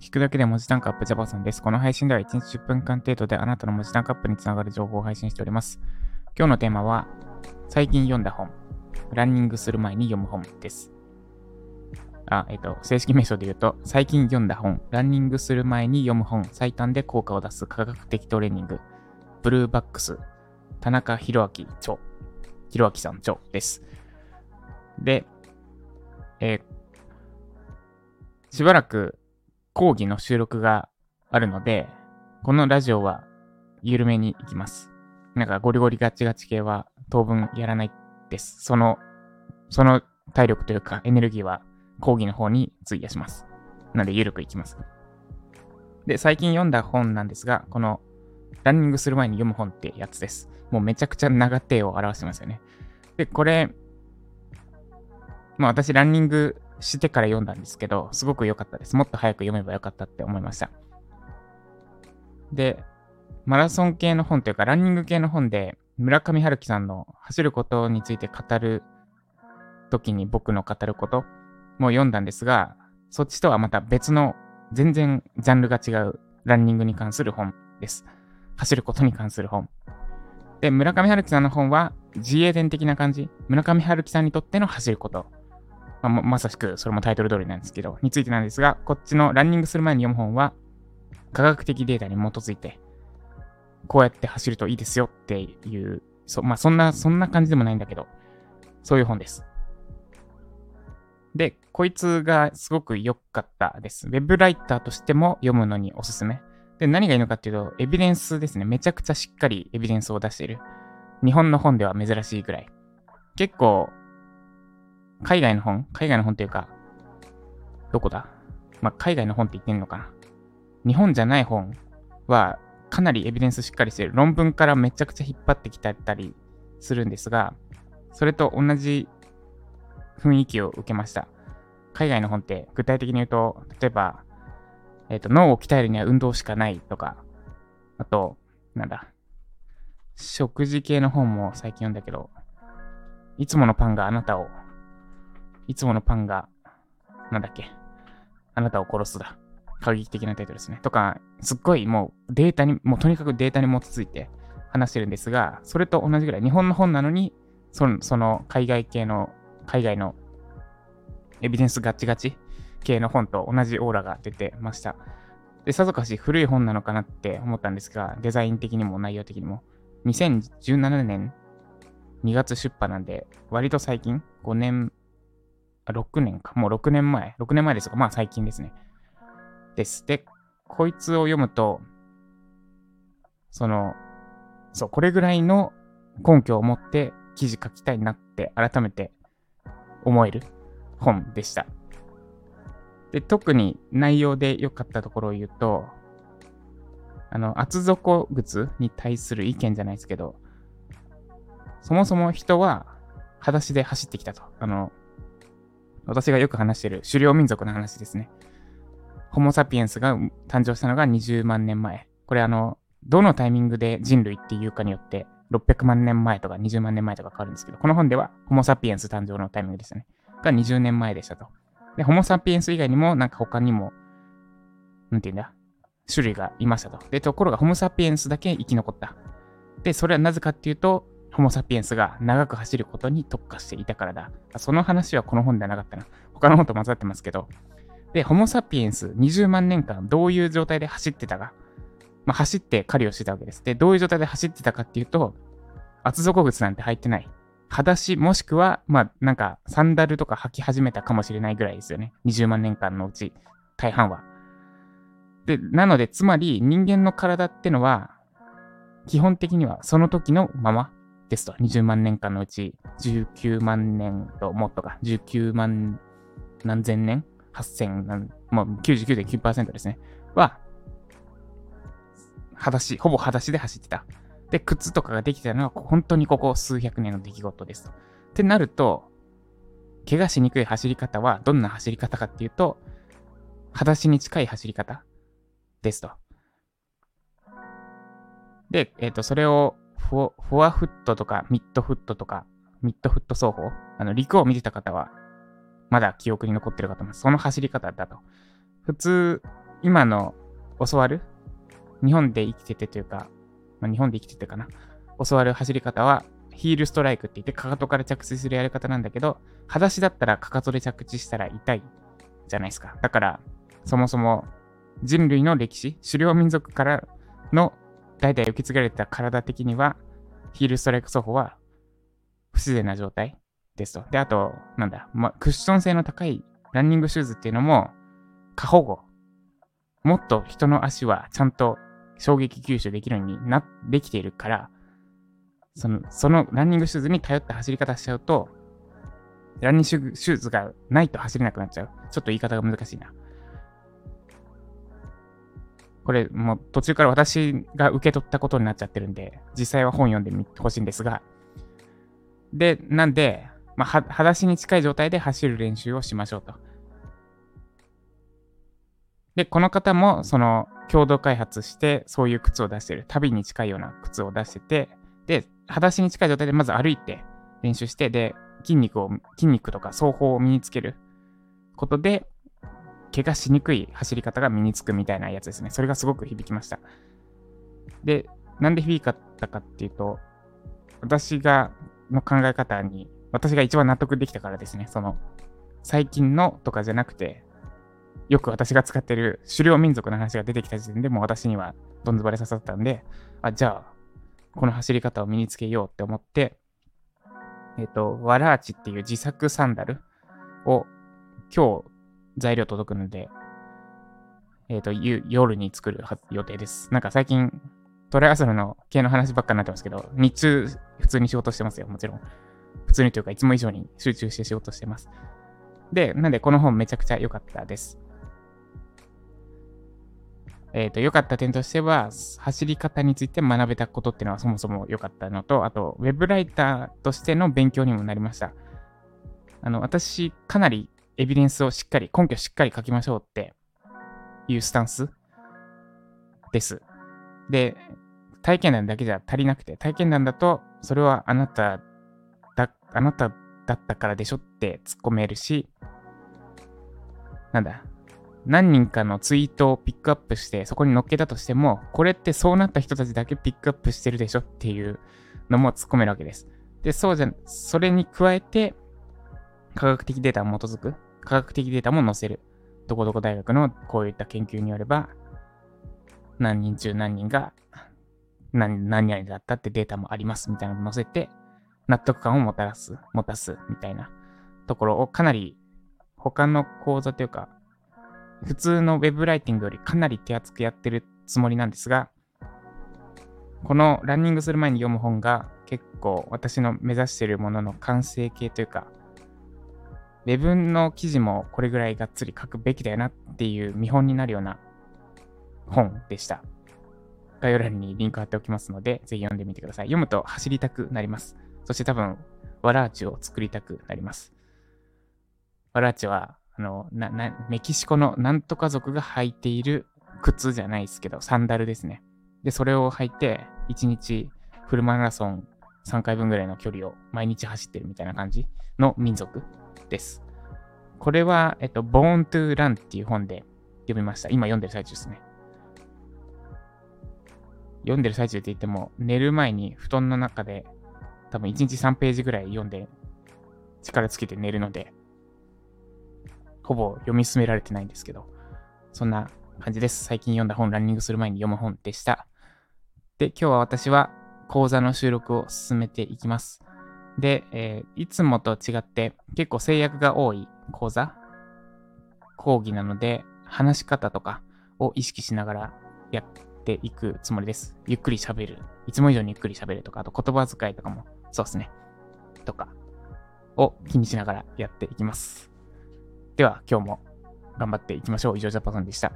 聞くだけで文字タンクアップジャパさんです。この配信では1日10分間程度であなたの文字タンクアップにつながる情報を配信しております。今日のテーマは、最近読んだ本、ランニングする前に読む本です。あ、えっ、と、正式名称で言うと、最近読んだ本、ランニングする前に読む本、最短で効果を出す科学的トレーニング、ブルーバックス、田中宏明著、宏明さん著です。で、えー、しばらく講義の収録があるので、このラジオは緩めに行きます。なんかゴリゴリガチガチ系は当分やらないです。その、その体力というかエネルギーは講義の方に費やします。なので、ゆるくいきます。で、最近読んだ本なんですが、この、ランニングする前に読む本ってやつです。もうめちゃくちゃ長手を表してますよね。で、これ、まあ私ランニングしてから読んだんですけど、すごく良かったです。もっと早く読めばよかったって思いました。で、マラソン系の本というか、ランニング系の本で、村上春樹さんの走ることについて語る時に僕の語ることも読んだんですが、そっちとはまた別の全然ジャンルが違うランニングに関する本です。走ることに関する本。で、村上春樹さんの本は自衛伝的な感じ。村上春樹さんにとっての走ること。まあ、まさしくそれもタイトル通りなんですけど、についてなんですが、こっちのランニングする前に読む本は科学的データに基づいて、こうやって走るといいですよっていう、そまあそんな、そんな感じでもないんだけど、そういう本です。で、こいつがすごく良かったです。ウェブライターとしても読むのにおすすめ。で、何がいいのかっていうと、エビデンスですね。めちゃくちゃしっかりエビデンスを出している。日本の本では珍しいぐらい。結構、海外の本？海外の本っていうか、どこだ？まあ、海外の本って言ってんのかな？日本じゃない本は、かなりエビデンスしっかりしてる。論文からめちゃくちゃ引っ張ってきたりするんですが、それと同じ雰囲気を受けました。海外の本って具体的に言うと、例えば、えっ、ー、と、脳を鍛えるには運動しかないとか、あと、なんだ、食事系の本も最近読んだけど、いつものパンがあなたを、いつものパンが、なんだっけ、あなたを殺すだ。過激的なタイトルですね。とか、すっごいもうデータに、もうとにかくデータに基づいて話してるんですが、それと同じぐらい、日本の本なのに、そのその海外系の海外のエビデンスガチガチ系の本と同じオーラが出てました。で、さぞかし古い本なのかなって思ったんですが、デザイン的にも内容的にも。2017年2月出版なんで、割と最近、5年、あ、6年か、もう6年前、6年前ですが、まあ最近ですね。です。で、こいつを読むと、その、そう、これぐらいの根拠を持って記事書きたいなって改めて思える本でした。で、特に内容で良かったところを言うと、あの、厚底靴に対する意見じゃないですけど、そもそも人は裸足で走ってきたと。あの、私がよく話してる狩猟民族の話ですね。ホモ・サピエンスが誕生したのが20万年前。これあの、どのタイミングで人類っていうかによって600万年前とか20万年前とか変わるんですけど、この本ではホモ・サピエンス誕生のタイミングですね。が20年前でしたと。で、ホモ・サピエンス以外にも、なんか他にも、なんて言うんだ、種類がいましたと。で、ところがホモ・サピエンスだけ生き残った。で、それはなぜかっていうと、ホモ・サピエンスが長く走ることに特化していたからだ。その話はこの本ではなかったな。他の本と混ざってますけど。で、ホモ・サピエンス20万年間どういう状態で走ってたか。まあ、走って狩りをしてたわけです。で、どういう状態で走ってたかっていうと、厚底靴なんて履いてない。裸足もしくは、まあ、なんか、サンダルとか履き始めたかもしれないぐらいですよね。20万年間のうち、大半は。で、なので、つまり、人間の体ってのは、基本的にはその時のままですと。20万年間のうち、19万年ともっとか、19万何千年 ?8000 何、もう99.9%ですね。は、裸足、ほぼ裸足で走ってた。で、靴とかができたのは本当にここ数百年の出来事ですと。ってなると、怪我しにくい走り方はどんな走り方かっていうと、裸足に近い走り方ですと。で、えっ、ー、と、それをフォフォアフットとかミッドフットとかミッドフット走法？あの、陸を見てた方は、まだ記憶に残ってるかと思います。その走り方だと。普通、今の教わる日本で生きててというか、まあ、日本で生きててかな。教わる走り方は、ヒールストライクって言って、かかとから着地するやり方なんだけど、裸足だったらかかとで着地したら痛いじゃないですか。だから、そもそも人類の歴史、狩猟民族からの代々受け継がれた体的には、ヒールストライク走法は不自然な状態ですと。で、あと、なんだ、ま、クッション性の高いランニングシューズっていうのも、過保護。もっと人の足はちゃんと衝撃吸収できるようにな、できているから、その、そのランニングシューズに頼った走り方しちゃうと、ランニングシューズがないと走れなくなっちゃう。ちょっと言い方が難しいな。これもう途中から私が受け取ったことになっちゃってるんで、実際は本読んでみてほしいんですが、で、なんで、まあ、裸足に近い状態で走る練習をしましょうと。で、この方も、その、共同開発して、そういう靴を出してる。旅に近いような靴を出してて、で、裸足に近い状態でまず歩いて練習して、で、筋肉を、筋肉とか双方を身につけることで、怪我しにくい走り方が身につくみたいなやつですね。それがすごく響きました。で、なんで響かったかっていうと、私が、の考え方に、私が一番納得できたからですね。その、最近のとかじゃなくて、よく私が使ってる狩猟民族の話が出てきた時点でもう私にはどんずばれ刺さったんで、あ、じゃあ、この走り方を身につけようって思って、えっ、ー、と、ワラーチっていう自作サンダルを今日材料届くので、えっ、ー、と、夜に作る予定です。なんか最近、トライアスロンの系の話ばっかになってますけど、日中普通に仕事してますよ、もちろん。普通にというか、いつも以上に集中して仕事してます。で、なんでこの本めちゃくちゃ良かったです。えっ、ー、と、良かった点としては、走り方について学べたことっていうのはそもそも良かったのと、あと、ウェブライターとしての勉強にもなりました。あの、私、かなりエビデンスをしっかり、根拠しっかり書きましょうっていうスタンスです。で、体験談だけじゃ足りなくて、体験談だと、それはあなただ、あなただったからでしょって突っ込めるし、なんだ、何人かのツイートをピックアップして、そこに載っけたとしても、これってそうなった人たちだけピックアップしてるでしょっていうのも突っ込めるわけです。で、そうじゃ、それに加えて、科学的データに基づく科学的データも載せる。どこどこ大学のこういった研究によれば、何人中何人が何何々だったってデータもありますみたいなのを載せて、納得感をもたらす、持たすみたいなところをかなり他の講座というか、普通の web ライティングよりかなり手厚くやってるつもりなんですが、このランニングする前に読む本が結構私の目指しているものの完成形というか、ウェブの記事もこれぐらいがっつり書くべきだよなっていう見本になるような本でした。概要欄にリンク貼っておきますので、ぜひ読んでみてください。読むと走りたくなります。そして多分、ワラーチを作りたくなります。ワラーチは、あの、な、な、メキシコのなんとか族が履いている靴じゃないですけど、サンダルですね。で、それを履いて、1日フルマラソン3回分ぐらいの距離を毎日走ってるみたいな感じの民族です。これは、えっと、Born to Run っていう本で読みました。今読んでる最中ですね。読んでる最中って言っても、寝る前に布団の中で多分1日3ページぐらい読んで力つけて寝るので、ほぼ読み進められてないんですけど、そんな感じです。最近読んだ本、ランニングする前に読む本でした。で、今日は私は講座の収録を進めていきます。で、えー、いつもと違って結構制約が多い講座、講義なので、話し方とかを意識しながらやっていくつもりです。ゆっくり喋る。いつも以上にゆっくり喋るとか、あと言葉遣いとかも、そうですね。とか、を気にしながらやっていきます。では、今日も頑張っていきましょう。以上、ジャパソンでした。